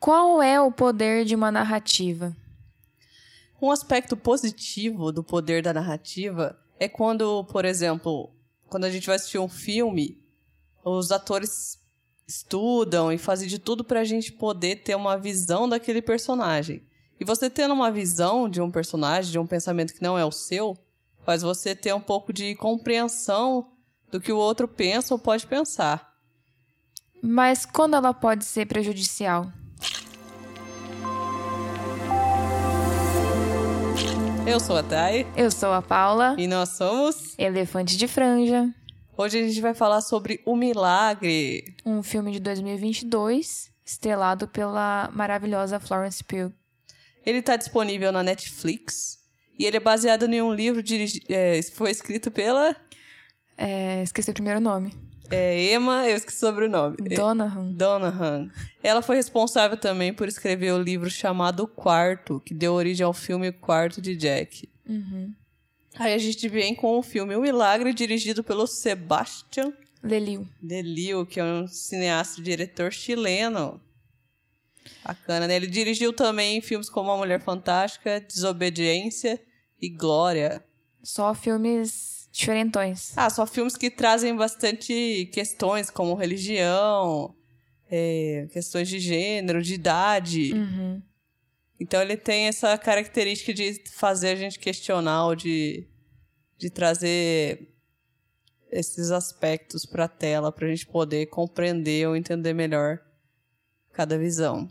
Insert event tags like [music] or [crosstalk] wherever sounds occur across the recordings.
Qual é o poder de uma narrativa? Um aspecto positivo do poder da narrativa é quando, por exemplo, quando a gente vai assistir um filme, os atores estudam e fazem de tudo para a gente poder ter uma visão daquele personagem. E você tendo uma visão de um personagem, de um pensamento que não é o seu, faz você ter um pouco de compreensão do que o outro pensa ou pode pensar. Mas quando ela pode ser prejudicial? Eu sou a Thay. Eu sou a Paula. E nós somos Elefante de Franja. Hoje a gente vai falar sobre O Milagre. Um filme de 2022, estrelado pela maravilhosa Florence Pugh. Ele está disponível na Netflix. E ele é baseado em um livro dirigi... É, foi escrito pela. É, esqueci o primeiro nome. É Emma, eu esqueci o sobrenome. Donahan. Donahan. Ela foi responsável também por escrever o livro chamado Quarto, que deu origem ao filme Quarto de Jack. Uhum. Aí a gente vem com o filme O Milagre, dirigido pelo Sebastian Lelio. Delio, que é um cineasta e diretor chileno. Bacana, né? Ele dirigiu também filmes como A Mulher Fantástica, Desobediência e Glória. Só filmes diferentões. Ah, só filmes que trazem bastante questões como religião, é, questões de gênero, de idade. Uhum. Então ele tem essa característica de fazer a gente questionar ou de, de trazer esses aspectos para a tela para a gente poder compreender ou entender melhor cada visão.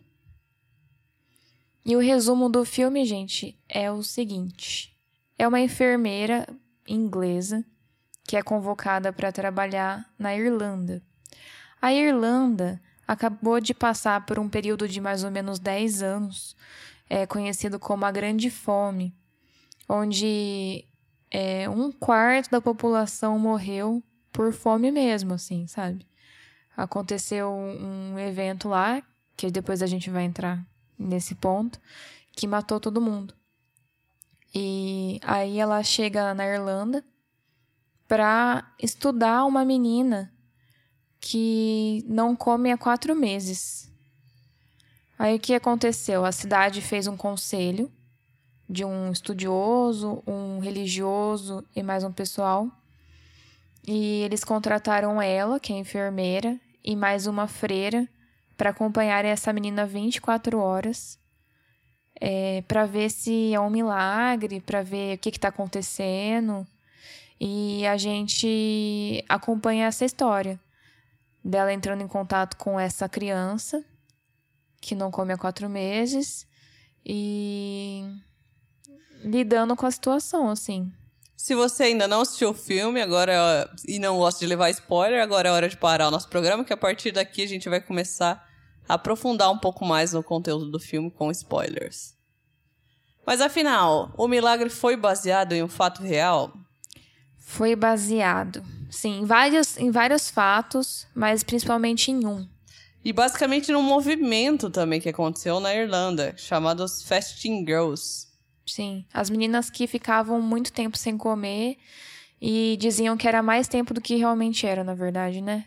E o resumo do filme, gente, é o seguinte: é uma enfermeira inglesa que é convocada para trabalhar na Irlanda. A Irlanda acabou de passar por um período de mais ou menos 10 anos, é, conhecido como a Grande Fome, onde é, um quarto da população morreu por fome mesmo, assim, sabe? Aconteceu um evento lá, que depois a gente vai entrar nesse ponto, que matou todo mundo. E aí ela chega na Irlanda para estudar uma menina que não come há quatro meses. Aí o que aconteceu? A cidade fez um conselho de um estudioso, um religioso e mais um pessoal. E eles contrataram ela, que é enfermeira, e mais uma freira para acompanhar essa menina 24 horas é, para ver se é um milagre, para ver o que está acontecendo. E a gente acompanha essa história dela entrando em contato com essa criança que não come há quatro meses e lidando com a situação, assim. Se você ainda não assistiu o filme agora e não gosta de levar spoiler, agora é hora de parar o nosso programa, que a partir daqui a gente vai começar aprofundar um pouco mais no conteúdo do filme com spoilers. Mas afinal, o milagre foi baseado em um fato real? Foi baseado, sim, em vários, em vários fatos, mas principalmente em um. E basicamente num movimento também que aconteceu na Irlanda, chamado os Fasting Girls. Sim, as meninas que ficavam muito tempo sem comer e diziam que era mais tempo do que realmente era, na verdade, né?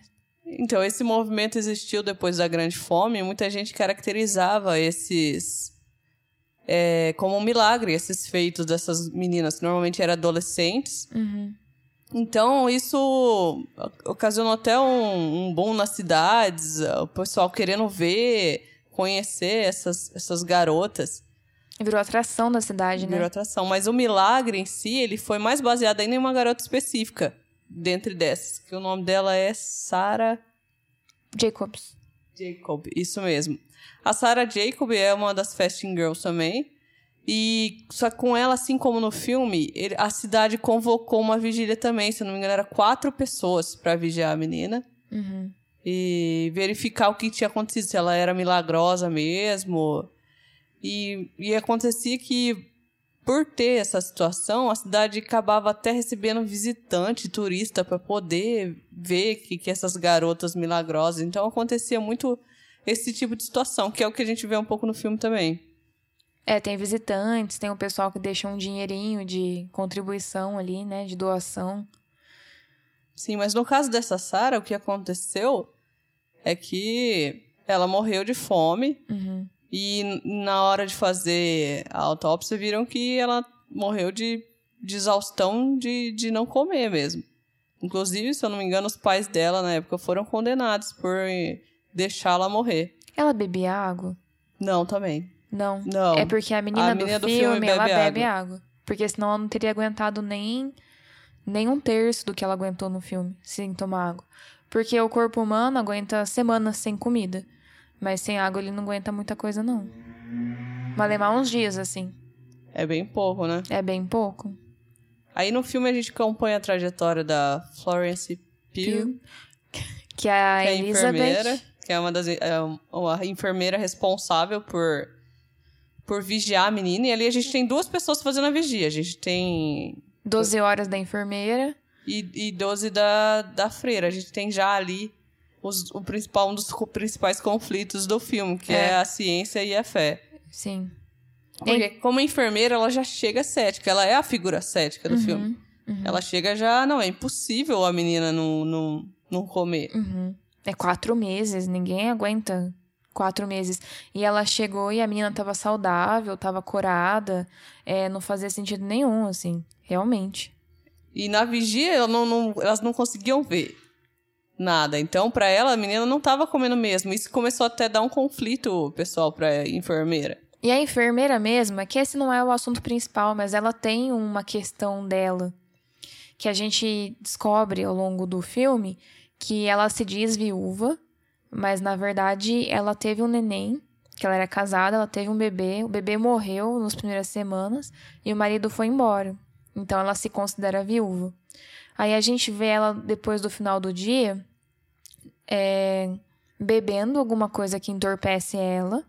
Então, esse movimento existiu depois da Grande Fome. Muita gente caracterizava esses é, como um milagre, esses feitos dessas meninas, que normalmente eram adolescentes. Uhum. Então, isso ocasionou até um, um boom nas cidades, o pessoal querendo ver, conhecer essas, essas garotas. Virou atração da cidade, Virou né? Virou atração. Mas o milagre em si, ele foi mais baseado ainda em uma garota específica dentre dessas, que o nome dela é Sarah Jacobs. Jacob, isso mesmo. A Sarah Jacob é uma das Fasting Girls também. E só com ela, assim como no filme, ele, a cidade convocou uma vigília também. Se não me engano, era quatro pessoas para vigiar a menina. Uhum. E verificar o que tinha acontecido, se ela era milagrosa mesmo. E, e acontecia que por ter essa situação, a cidade acabava até recebendo visitante, turista, para poder ver que, que essas garotas milagrosas. Então acontecia muito esse tipo de situação, que é o que a gente vê um pouco no filme também. É, tem visitantes, tem o pessoal que deixa um dinheirinho de contribuição ali, né, de doação. Sim, mas no caso dessa Sara, o que aconteceu é que ela morreu de fome. Uhum. E na hora de fazer a autópsia, viram que ela morreu de, de exaustão de, de não comer mesmo. Inclusive, se eu não me engano, os pais dela na época foram condenados por deixá-la morrer. Ela bebia água? Não, também. Não. Não. É porque a menina, A menina do, do filme, filme ela bebe bebe água. Porque senão ela não teria aguentado nem, nem um terço do que ela aguentou no filme, sem tomar água. Porque o corpo humano aguenta semanas sem comida. Mas sem água ele não aguenta muita coisa, não. Malemar uns dias, assim. É bem pouco, né? É bem pouco. Aí no filme a gente acompanha a trajetória da Florence Pugh, Que é a que é a enfermeira, Elizabeth. que é uma das é uma enfermeira responsável por por vigiar a menina. E ali a gente tem duas pessoas fazendo a vigia. A gente tem 12 horas da enfermeira. e, e 12 da, da freira. A gente tem já ali os, o principal, um dos principais conflitos do filme, que é, É. a ciência e a fé. Sim. Porque como enfermeira, ela já chega cética. Ela é a figura cética do filme. uhum. Ela chega já, não, é impossível a menina não, não, não comer. Uhum. É quatro meses, ninguém aguenta quatro meses. E ela chegou e a menina tava saudável, tava curada. É, não fazia sentido nenhum, assim, realmente. E na vigia, ela não, não- elas não conseguiam ver nada. Então, pra ela, a menina não tava comendo mesmo. Isso começou até a dar um conflito, pessoal, pra enfermeira. E a enfermeira mesmo, é que esse não é o assunto principal, mas ela tem uma questão dela que a gente descobre ao longo do filme que ela se diz viúva, mas na verdade ela teve um neném, que ela era casada, ela teve um bebê, o bebê morreu nas primeiras semanas e o marido foi embora. Então ela se considera viúva. Aí a gente vê ela depois do final do dia é, bebendo alguma coisa que entorpece ela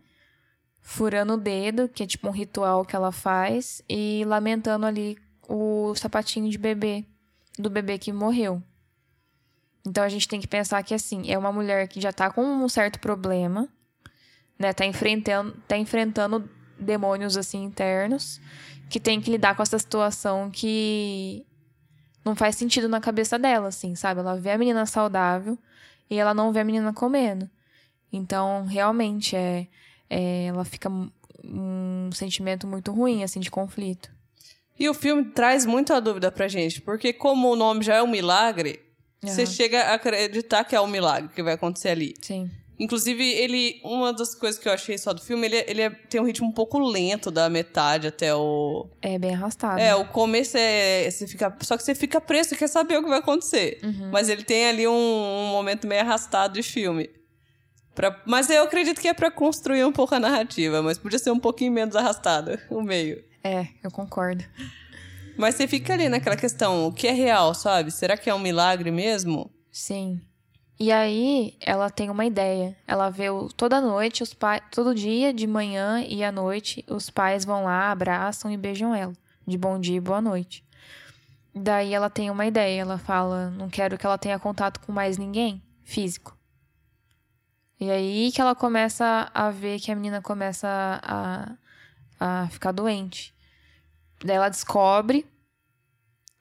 furando o dedo, que é tipo um ritual que ela faz, e lamentando ali o sapatinho de bebê, do bebê que morreu. Então a gente tem que pensar que assim, é uma mulher que já tá com um certo problema, né? Tá enfrentando, tá enfrentando demônios assim internos, que tem que lidar com essa situação que não faz sentido na cabeça dela, assim, sabe? Ela vê a menina saudável e ela não vê a menina comendo. Então, realmente, é, é, ela fica um- sentimento muito ruim, assim, de conflito. E o filme traz muita dúvida pra gente, porque como o nome já é um milagre, você Aham. chega a acreditar que é um milagre que vai acontecer ali. Sim. Inclusive, ele. Uma das coisas que eu achei só do filme, ele, ele é- tem um ritmo um pouco lento da metade até o. É bem arrastado. É, o começo é. Você fica, só que você fica preso, você quer saber o que vai acontecer. Uhum. Mas ele tem ali um, um momento meio arrastado de filme. Pra, mas eu acredito que é pra construir um pouco a narrativa, mas podia ser um pouquinho menos arrastado, [laughs] o meio. É, eu concordo. Mas você fica ali naquela questão, o que é real, sabe? Será que é um milagre mesmo? Sim. E aí, ela tem uma ideia. Ela vê o, toda noite, os pais, todo dia, de manhã e à noite, os pais vão lá, abraçam e beijam ela. De bom dia e boa noite. Daí ela tem uma ideia. Ela fala: não quero que ela tenha contato com mais ninguém físico. E aí que ela começa a ver que a menina começa a, a ficar doente. Daí ela descobre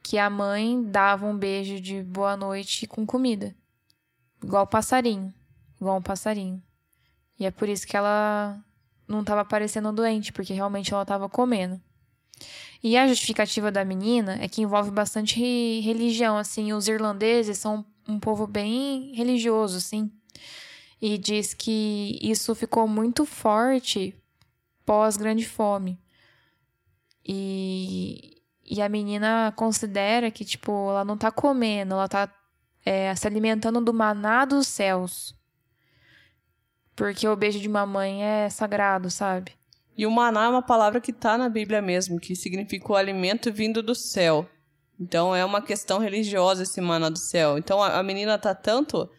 que a mãe dava um beijo de boa noite com comida. Igual passarinho. Igual um passarinho. E é por isso que ela não tava parecendo doente, porque realmente ela tava comendo. E a justificativa da menina é que envolve bastante re- religião, assim. Os irlandeses são um povo bem religioso, assim. E diz que isso ficou muito forte pós Grande Fome. E, e a menina considera que, tipo, ela não tá comendo, ela tá é, se alimentando do maná dos céus. Porque o beijo de mamãe é sagrado, sabe? E o maná é uma palavra que tá na Bíblia mesmo, que significa o alimento vindo do céu. Então é uma questão religiosa esse maná do céu. Então a, a menina tá tanto.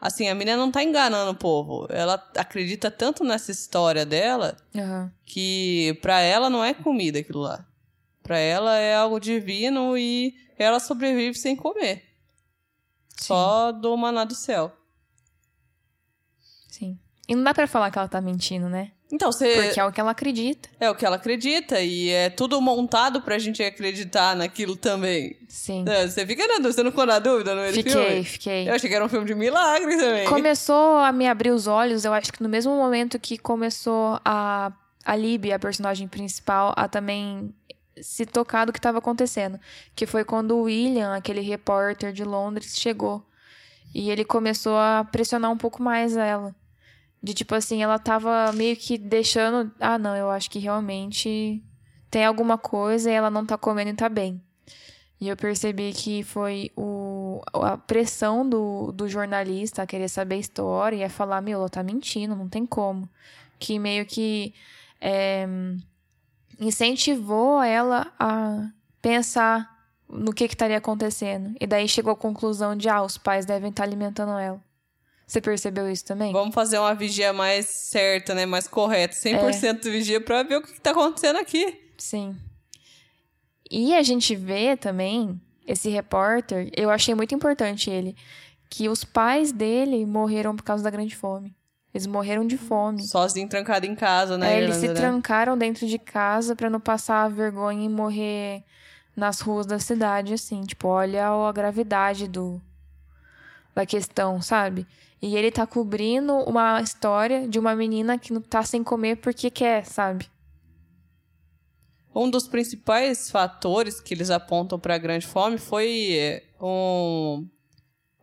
Assim, a menina não tá enganando o povo. Ela acredita tanto nessa história dela Aham. que pra ela não é comida aquilo lá. Pra ela é algo divino e ela sobrevive sem comer. Só do maná do céu. Sim. E não dá pra falar que ela tá mentindo, né? Então, você. Porque é o que ela acredita. É o que ela acredita e é tudo montado pra gente acreditar naquilo também. Sim. É, você fica na dúvida, você não ficou na dúvida no meio do Fiquei, filme? fiquei. Eu achei que era um filme de milagre também. Começou a me abrir os olhos, eu acho que no mesmo momento que começou a, a Libby, a personagem principal, a também se tocar do que estava acontecendo. Que foi quando o William, aquele repórter de Londres, chegou. E ele começou a pressionar um pouco mais ela. De tipo assim, ela tava meio que deixando. Ah, não, eu acho que realmente tem alguma coisa e ela não tá comendo e tá bem. E eu percebi que foi o, a pressão do, do jornalista a querer saber a história e a falar, meu, ela tá mentindo, não tem como. Que meio que é, incentivou ela a pensar no que estaria acontecendo. E daí chegou à conclusão de, ah, os pais devem estar alimentando ela. Você percebeu isso também? Vamos fazer uma vigia mais certa, né? Mais correta. 100% vigia pra ver o que, que tá acontecendo aqui. Sim. E a gente vê também, esse repórter, eu achei muito importante ele, que os pais dele morreram por causa da grande fome. Eles morreram de fome. Sozinho, trancado em casa, né? É, eles se né? trancaram dentro de casa pra não passar vergonha e morrer nas ruas da cidade, assim. Tipo, olha a gravidade do da questão, sabe? E ele tá cobrindo uma história de uma menina que não tá sem comer porque quer, sabe? Um dos principais fatores que eles apontam pra grande fome foi é, um,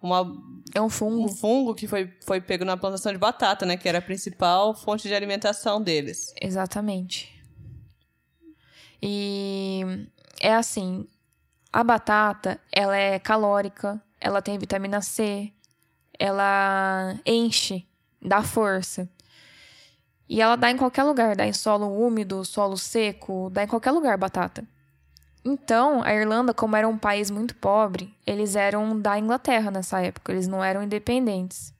uma, É um fungo. um fungo que foi, foi pego na plantação de batata, né? Que era a principal fonte de alimentação deles. Exatamente. E é assim, a batata, ela é calórica, ela tem vitamina C, ela enche, dá força. E ela dá em qualquer lugar, dá em solo úmido, solo seco, dá em qualquer lugar batata. Então, a Irlanda, como era um país muito pobre, eles eram da Inglaterra nessa época, eles não eram independentes.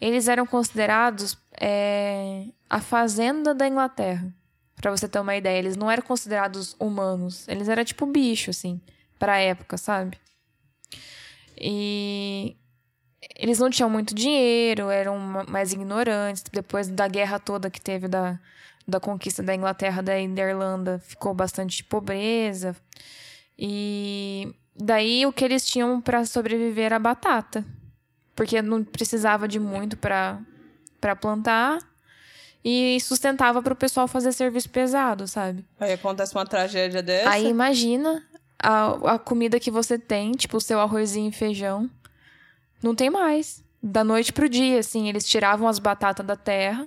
Eles eram considerados é, a fazenda da Inglaterra. Pra você ter uma ideia, eles não eram considerados humanos, eles eram tipo bicho, assim, pra época, sabe? E eles não tinham muito dinheiro, eram ma- mais ignorantes. Depois da guerra toda que teve da, da conquista da Inglaterra da Irlanda, ficou bastante pobreza. E daí o que eles tinham pra sobreviver era a batata. Porque não precisava de muito pra para plantar e sustentava pro pessoal fazer serviço pesado, sabe? Aí acontece uma tragédia dessa. Aí imagina a, a comida que você tem, tipo o seu arrozinho e feijão. Não tem mais. Da noite pro dia, assim, eles tiravam as batatas da terra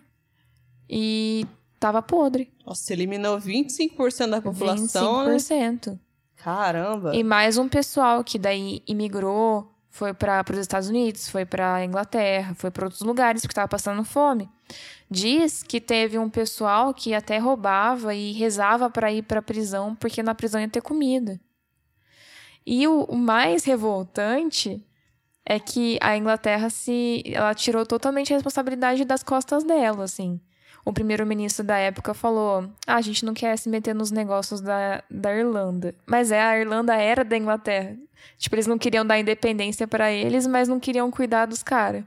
e tava podre. Nossa, eliminou 25% da população. né? 25%. Caramba. E mais um pessoal que daí imigrou, foi para os Estados Unidos, foi para Inglaterra, foi para outros lugares porque estava passando fome. Diz que teve um pessoal que até roubava e rezava para ir para prisão porque na prisão ia ter comida. E o, o mais revoltante é que a Inglaterra se ela tirou totalmente a responsabilidade das costas dela, assim. O primeiro-ministro da época falou: ah, a gente não quer se meter nos negócios da, da Irlanda. Mas é, a Irlanda era da Inglaterra. Tipo, eles não queriam dar independência pra eles, mas não queriam cuidar dos caras.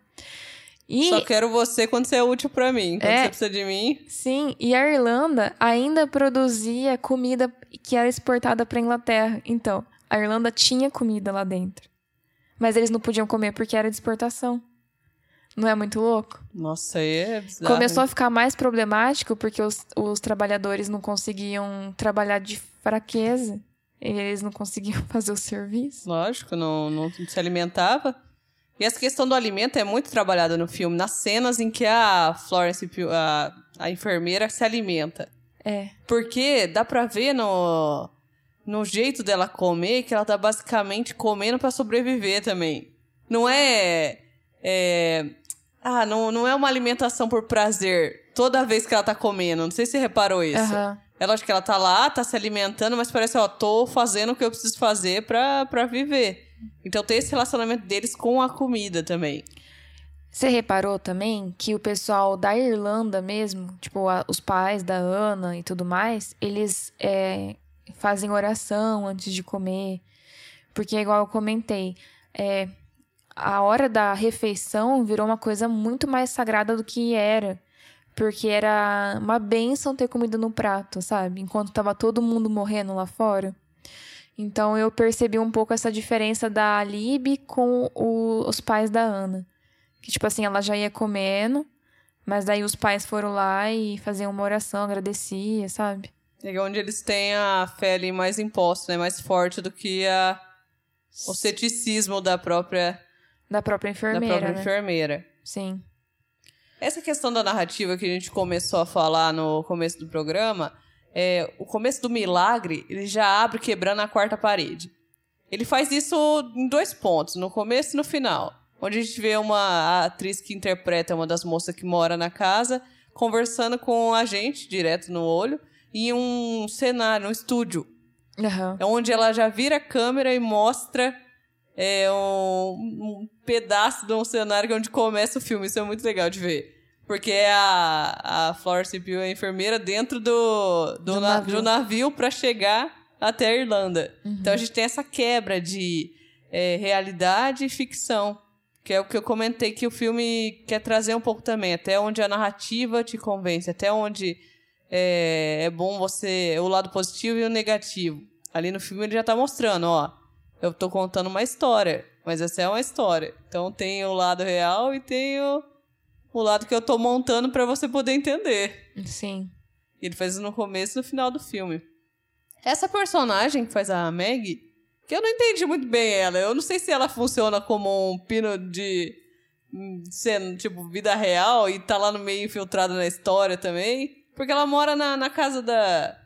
E Só quero você quando você é útil pra mim. Quando É. você precisa de mim. Sim, e a Irlanda ainda produzia comida que era exportada para Inglaterra. Então, a Irlanda tinha comida lá dentro. Mas eles não podiam comer porque era de exportação. Não é muito louco? Nossa, aí é bizarro. Começou a ficar mais problemático porque os, os trabalhadores não conseguiam trabalhar de fraqueza. E eles não conseguiam [laughs] fazer o serviço. Lógico, não, não se alimentava. E essa questão do alimento é muito trabalhada no filme, nas cenas em que a Florence, a, a enfermeira, se alimenta. É. Porque dá pra ver no, no jeito dela comer que ela tá basicamente comendo pra sobreviver também. Não é. é ah, não, não é uma alimentação por prazer toda vez que ela tá comendo. Não sei se você reparou isso. Aham. É lógico que ela tá lá, tá se alimentando, mas parece, ó, tô fazendo o que eu preciso fazer pra, pra viver. Então tem esse relacionamento deles com a comida também. Você reparou também que o pessoal da Irlanda mesmo, tipo, a- os pais da Ana e tudo mais, eles é, fazem oração antes de comer. Porque, igual eu comentei, é, a hora da refeição virou uma coisa muito mais sagrada do que era. Porque era uma benção ter comida no prato, sabe? Enquanto tava todo mundo morrendo lá fora. Então eu percebi um pouco essa diferença da Lib com o, os pais da Ana. Que, tipo assim, ela já ia comendo, mas daí os pais foram lá e faziam uma oração, agradecia, sabe? É onde eles têm a fé ali mais imposta, né? Mais forte do que a, o ceticismo da própria... Da própria enfermeira, Da própria né? enfermeira. Sim. Essa questão da narrativa que a gente começou a falar no começo do programa, é, o começo do milagre, ele já abre quebrando a quarta parede. Ele faz isso em dois pontos, no começo e no final. Onde a gente vê uma atriz que interpreta uma das moças que mora na casa, conversando com a gente, direto no olho, em um cenário, um estúdio. É onde ela já vira a câmera e mostra é, um, um pedaço de um cenário onde começa o filme. Isso é muito legal de ver. Porque é a, a Florence Pugh, a enfermeira, dentro do, do, Do na- navio. do navio para chegar até a Irlanda. Então a gente tem essa quebra de é, realidade e ficção. Que é o que eu comentei que o filme quer trazer um pouco também. Até onde a narrativa te convence. Até onde é, é bom você... O lado positivo e o negativo. Ali no filme ele já tá mostrando, ó. Eu tô contando uma história. Mas essa é uma história. Então tem o lado real e tem o, o lado que eu tô montando para você poder entender. Sim. E ele faz isso no começo e no final do filme. Essa personagem que faz a Meg, que eu não entendi muito bem ela. Eu não sei se ela funciona como um pino de cena, tipo, vida real e tá lá no meio infiltrada na história também. Porque ela mora na, na casa da.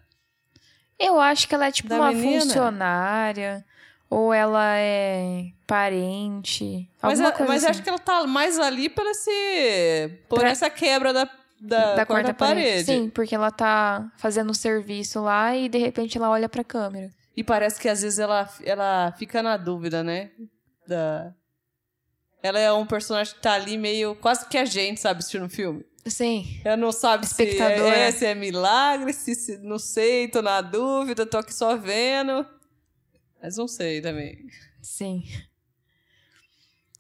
Eu acho que ela é tipo uma menina? funcionária. Ou ela é parente. Mas, alguma a- coisa mas assim. acho que ela tá mais ali pela esse. Por Pra- essa quebra da, da, da quarta, parede. Sim, porque ela tá fazendo o serviço lá e de repente ela olha pra câmera. E parece que às vezes ela, ela fica na dúvida, né? Da... Ela é um personagem que tá ali meio. quase que a gente, sabe, assistindo o filme. Sim. Ela não sabe se Espectadora. é, se é milagre, se, se não sei, tô na dúvida, tô aqui só vendo. Mas não sei também. Sim.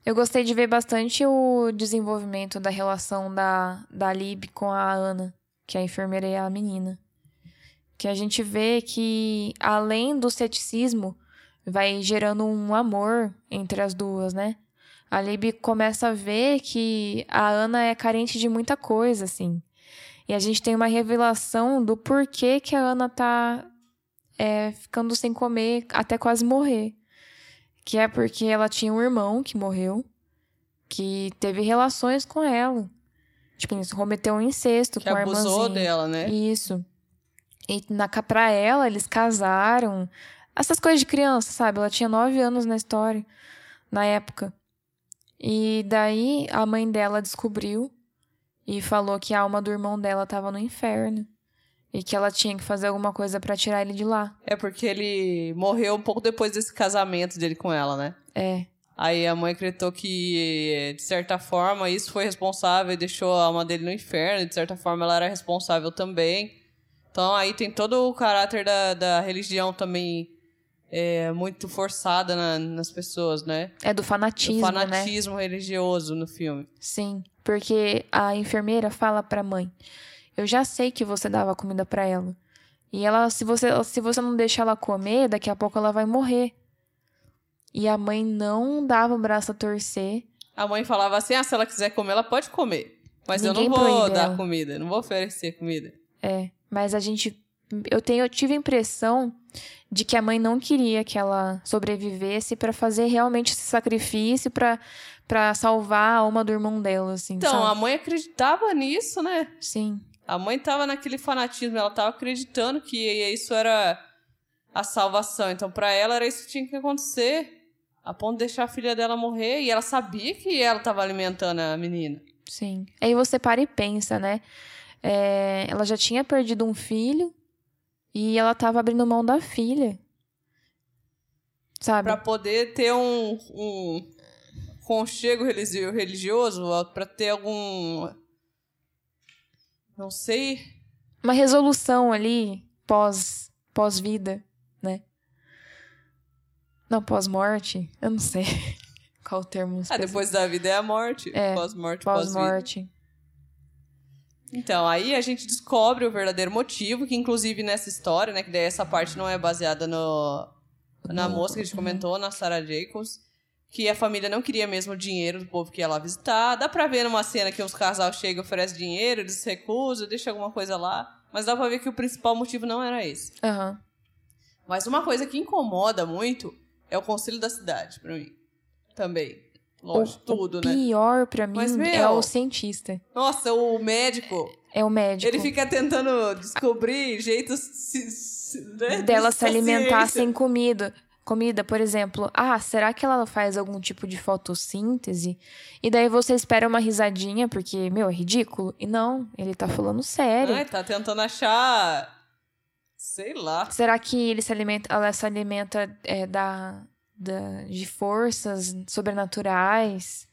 Eu gostei de ver bastante o desenvolvimento da relação da, da Lib com a Ana, que é a enfermeira e a menina. Que a gente vê que, além do ceticismo, vai gerando um amor entre as duas, né? A Lib começa a ver que a Ana é carente de muita coisa, assim. E a gente tem uma revelação do porquê que a Ana tá é, ficando sem comer até quase morrer. Que é porque ela tinha um irmão que morreu, que teve relações com ela. Tipo, isso cometeu um incesto Que com a abusou irmãzinha. dela, né? Isso. E na, pra ela, eles casaram. Essas coisas de criança, sabe? Ela tinha nove anos na história, na época. E daí a mãe dela descobriu e falou que a alma do irmão dela tava no inferno. E que ela tinha que fazer alguma coisa pra tirar ele de lá. É porque ele morreu um pouco depois desse casamento dele com ela, né? É. Aí a mãe acreditou que, de certa forma, isso foi responsável e deixou a alma dele no inferno. De certa forma, ela era responsável também. Então aí tem todo o caráter da, da religião também é, muito forçada na- nas pessoas, né? É do fanatismo, né? fanatismo religioso no filme. Sim, porque a enfermeira fala pra mãe: "Eu já sei que você dava comida pra ela. E ela, se você, se você não deixar ela comer, daqui a pouco ela vai morrer." E a mãe não dava o braço a torcer. A mãe falava assim: ah, se ela quiser comer, ela pode comer. Mas Ninguém eu não vou dar ela. comida, não vou oferecer comida. É, mas a gente eu tenho eu tive a impressão de que a mãe não queria que ela sobrevivesse pra fazer realmente esse sacrifício pra para salvar a alma do irmão dela, assim, Então, a sabe? mãe acreditava nisso, né? Sim. A mãe tava naquele fanatismo, ela tava acreditando que isso era a salvação. Então, pra ela era isso que tinha que acontecer. A ponto de deixar a filha dela morrer. E ela sabia que ela tava alimentando a menina. Sim. Aí você para e pensa, né? É, ela já tinha perdido um filho e ela tava abrindo mão da filha. Sabe? Pra poder ter um, um conchego religi- religioso, pra ter algum. Não sei. Uma resolução ali pós pós-vida, né? Não, pós-morte. Eu não sei [laughs] qual o termo. Ah, depois da vida é a morte. É, Pós-morte. Pós-morte. Então, aí a gente descobre o verdadeiro motivo, que inclusive nessa história, né, que daí essa parte não é baseada no, na moça que a gente comentou, na Sarah Jacobs, que a família não queria mesmo o dinheiro do povo que ia lá visitar. Dá pra ver numa cena que os casal chegam e oferecem dinheiro, eles recusam, deixam alguma coisa lá. Mas dá pra ver que o principal motivo não era esse. Aham. Mas uma coisa que incomoda muito é o conselho da cidade, pra mim. Também. Lógico, o, tudo, o né? pior pra mim Mas, é meu- o cientista. Nossa, o médico, É o médico. ele fica tentando descobrir jeitos né, dela de se alimentar sem comida. Comida, por exemplo. Ah, será que ela faz algum tipo de fotossíntese? E daí você espera uma risadinha, porque, meu, é ridículo. E não, ele tá falando sério. Ai, tá tentando achar. Sei lá. Será que ele se alimenta, ela se alimenta é, da, da, de forças sobrenaturais?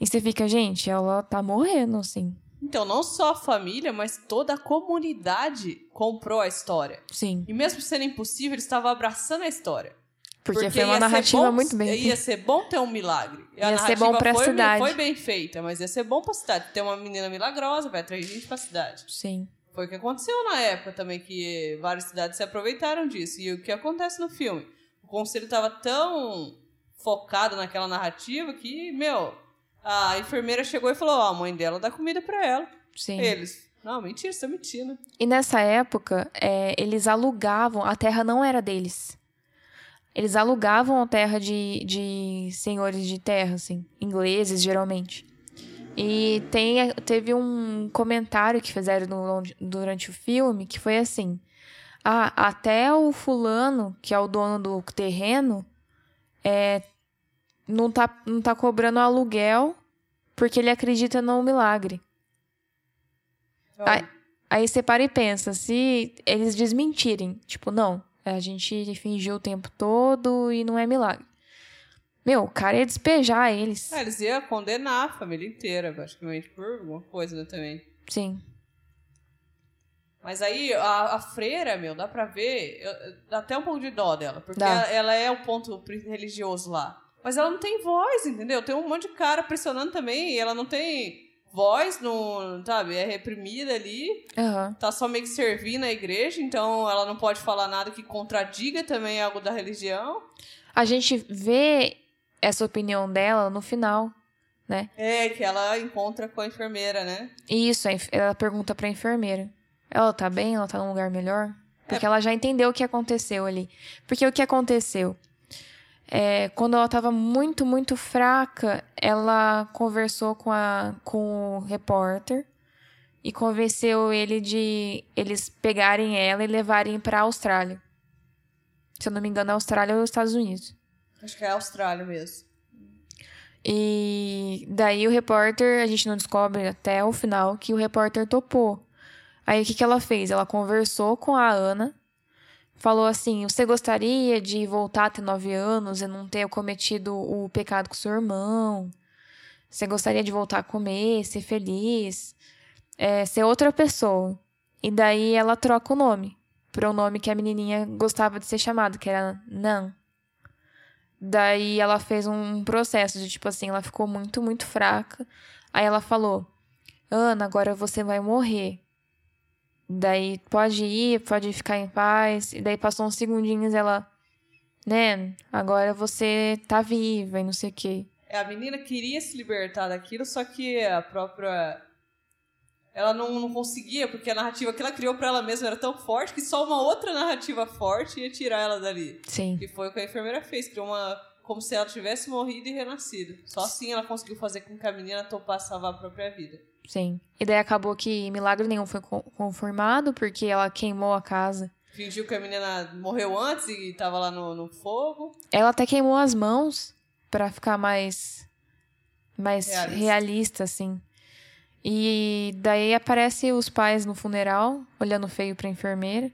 E você fica, gente, ela tá morrendo, assim. Então, não só a família, mas toda a comunidade comprou a história. Sim. E mesmo sendo impossível, eles estavam abraçando a história. Porque, foi ia uma narrativa bom- muito bem Ia ser bom ter um milagre. A Ia ser bom pra foi, cidade. Foi bem feita, mas ia ser bom pra cidade. Ter uma menina milagrosa, vai atrair gente pra cidade. Sim. Foi o que aconteceu na época também, que várias cidades se aproveitaram disso. E o que acontece no filme? O conselho tava tão focado naquela narrativa que, meu, a enfermeira chegou e falou: Ó, a mãe dela dá comida pra ela. Sim. Eles. Não, mentira, você tá mentindo. E nessa época, é, eles alugavam, a terra não era deles. Eles alugavam a terra de, de senhores de terra, assim, ingleses geralmente. E tem, teve um comentário que fizeram no- durante o filme que foi assim: Ah, até o fulano, que é o dono do terreno, é, não, tá, não tá cobrando aluguel porque ele acredita no milagre. Ai, Aí você para e pensa, se eles desmentirem, tipo, não, a gente fingiu o tempo todo e não é milagre. Meu, o cara ia despejar eles. Ah, eles iam condenar a família inteira, praticamente, por alguma coisa né, também. Sim. Mas aí, a, a freira, meu, dá pra ver, eu- dá até um pouco de dó dela, porque ela, ela é o ponto religioso lá. Mas ela não tem voz, entendeu? Tem um monte de cara pressionando também, e ela não tem voz, não, sabe? É reprimida ali, Aham. tá só meio que servindo a igreja, então ela não pode falar nada que contradiga também algo da religião. A gente vê essa opinião dela no final, né? É, que ela encontra com a enfermeira, né? E isso, ela pergunta pra enfermeira. Ela tá bem? Ela tá num lugar melhor? Porque É. ela já entendeu o que aconteceu ali. Porque o que aconteceu? É, quando ela tava muito, muito fraca, ela conversou com, a, com o repórter e convenceu ele de eles pegarem ela e levarem pra Austrália. Se eu não me engano, a Austrália ou os Estados Unidos. Acho que é a Austrália mesmo. E daí o repórter, a gente não descobre até o final que o repórter topou. Aí o que, que ela fez? Ela conversou com a Ana, falou assim: Você gostaria de voltar a ter nove anos e não ter cometido o pecado com seu irmão? Você gostaria de voltar a comer, ser feliz, é, ser outra pessoa? E daí ela troca o nome para o nome que a menininha gostava de ser chamada, que era Nan. Daí ela fez um processo de tipo assim, ela ficou muito, muito fraca. Aí ela falou: Ana, agora você vai morrer. Daí pode ir, pode ficar em paz. E daí passou uns segundinhos ela, né? Agora você tá viva e não sei o quê. É, a menina queria se libertar daquilo, só que a própria. Ela não, não conseguia, porque a narrativa que ela criou pra ela mesma era tão forte que só uma outra narrativa forte ia tirar ela dali. Sim. Que foi o que a enfermeira fez, criou uma. como se ela tivesse morrido e renascido. Só assim ela conseguiu fazer com que a menina topasse salvar a própria vida. Sim. E daí acabou que milagre nenhum foi co- confirmado, porque ela queimou a casa. Fingiu que a menina morreu antes e tava lá no, no fogo. Ela até queimou as mãos pra ficar mais mais Realista. realista. assim. E daí aparece os pais no funeral, olhando feio pra enfermeira.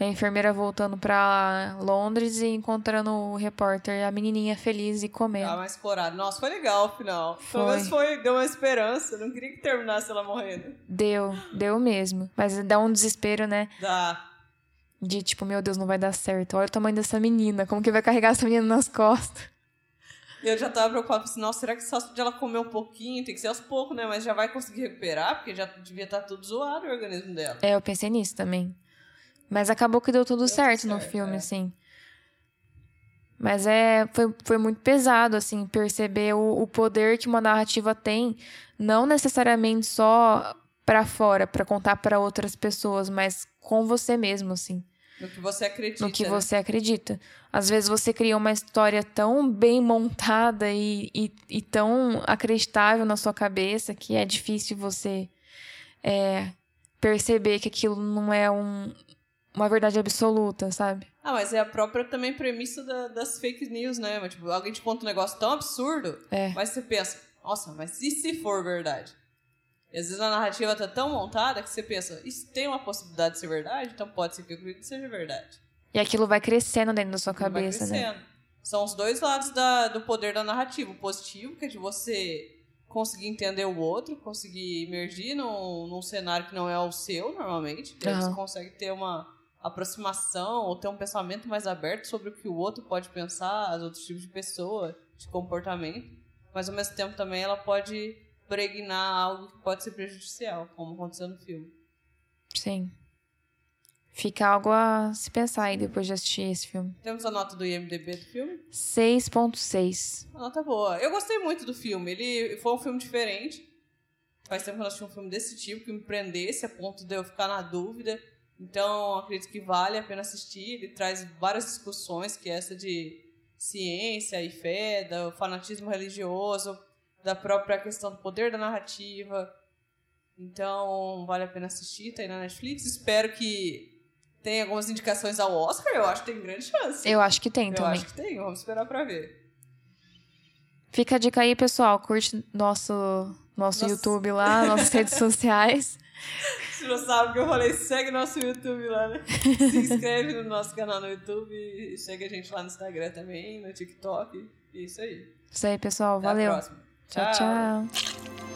A enfermeira voltando pra Londres e encontrando o repórter, e a menininha feliz e comendo. Tava mais corada. Nossa, foi legal o final. Pelo Foi. menos foi, deu uma esperança. Não queria que terminasse ela morrendo. Deu, deu mesmo. Mas dá um desespero, né? Dá. De tipo, meu Deus, não vai dar certo. Olha o tamanho dessa menina, como que vai carregar essa menina nas costas? Eu já tava preocupada, assim, nossa, será que só de ela comer um pouquinho, tem que ser aos poucos, né? Mas já vai conseguir recuperar, porque já devia estar tudo zoado o organismo dela. É, eu pensei nisso também. Mas acabou que deu tudo Deu certo, tudo no certo, filme, é. assim. Mas é, foi, foi muito pesado, assim, perceber o, o poder que uma narrativa tem, não necessariamente só pra fora, pra contar pra outras pessoas, mas com você mesmo, assim, No que você acredita. no que né? você acredita. Às vezes você cria uma história tão bem montada e, e, e tão acreditável na sua cabeça que é difícil você é, perceber que aquilo não é um, uma verdade absoluta, sabe? Ah, mas é a própria também premissa da- das fake news, né? Tipo, alguém te conta um negócio tão absurdo, É. mas você pensa, nossa, mas e se for verdade? E às vezes a narrativa tá tão montada que você pensa, isso tem uma possibilidade de ser verdade, então pode ser que eu que seja verdade. E aquilo vai crescendo dentro da sua Vai cabeça, né? crescendo. São os dois lados da- do poder da narrativa. O positivo, que é de você conseguir entender o outro, conseguir emergir num, num cenário que não é o seu, normalmente. Aham. Você consegue ter uma aproximação ou ter um pensamento mais aberto sobre o que o outro pode pensar, os outros tipos de pessoa, de comportamento. Mas ao mesmo tempo também ela pode pregnar algo que pode ser prejudicial, como aconteceu no filme. Sim. Fica algo a se pensar aí depois de assistir esse filme. Temos a nota do IMDB do filme? 6.6. A nota boa. Eu gostei muito do filme. Ele foi um filme diferente. Faz tempo que eu não assisti um filme desse tipo, que me prendesse a ponto de eu ficar na dúvida. Então, acredito que vale a pena assistir. Ele traz várias discussões, que é essa de ciência e fé, do fanatismo religioso, da própria questão do poder da narrativa. Então, vale a pena assistir, tá aí na Netflix. Espero que tenha algumas indicações ao Oscar. Eu acho que tem grande chance. Eu acho que tem Eu também. acho que tem. Vamos esperar pra ver. Fica a dica aí, pessoal. Curte nosso, nosso Nossa. YouTube lá, nossas redes [laughs] sociais. [laughs] Se não sabe o que eu falei, segue nosso YouTube lá, né? Se inscreve no nosso canal no YouTube e segue a gente lá no Instagram também, no TikTok. Isso aí. Isso aí, pessoal. Até Valeu. a próxima. tchau. tchau.